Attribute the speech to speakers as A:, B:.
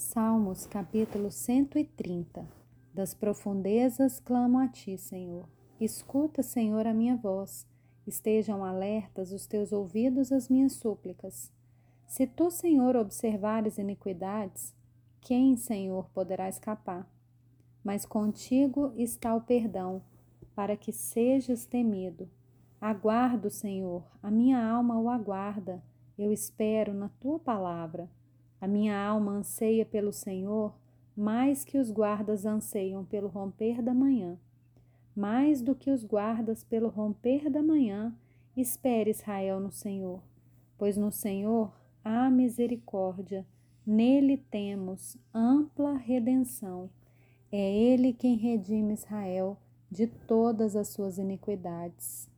A: Salmos capítulo 130 Das profundezas clamo a ti, Senhor. Escuta, Senhor, a minha voz. Estejam alertas os teus ouvidos às minhas súplicas. Se tu, Senhor, observares iniquidades, quem, Senhor, poderá escapar? Mas contigo está o perdão, para que sejas temido. Aguardo, Senhor, a minha alma o aguarda. Eu espero na tua palavra. A minha alma anseia pelo Senhor mais que os guardas anseiam pelo romper da manhã. Mais do que os guardas pelo romper da manhã, espere Israel no Senhor, pois no Senhor há misericórdia, nele temos ampla redenção. É ele quem redime Israel de todas as suas iniquidades.